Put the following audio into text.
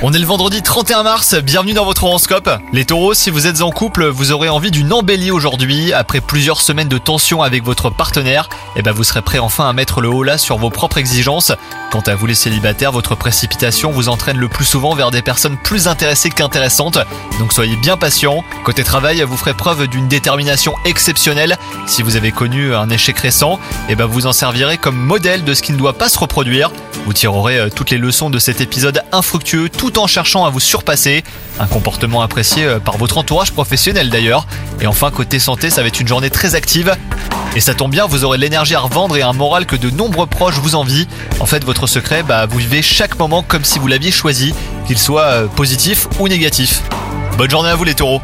On est le vendredi 31 mars, bienvenue dans votre horoscope. Les taureaux, si vous êtes en couple, vous aurez envie d'une embellie aujourd'hui. Après plusieurs semaines de tension avec votre partenaire, et ben vous serez prêt enfin à mettre le haut là sur vos propres exigences. Quant à vous les célibataires, votre précipitation vous entraîne le plus souvent vers des personnes plus intéressées qu'intéressantes. Donc soyez bien patient. Côté travail, vous ferez preuve d'une détermination exceptionnelle. Si vous avez connu un échec récent, et ben vous en servirez comme modèle de ce qui ne doit pas se reproduire. Vous tirerez euh, toutes les leçons de cet épisode infructueux tout en cherchant à vous surpasser. Un comportement apprécié euh, par votre entourage professionnel d'ailleurs. Et enfin, côté santé, ça va être une journée très active. Et ça tombe bien, vous aurez l'énergie à revendre et un moral que de nombreux proches vous envient. En fait, votre secret, bah, vous vivez chaque moment comme si vous l'aviez choisi, qu'il soit euh, positif ou négatif. Bonne journée à vous les taureaux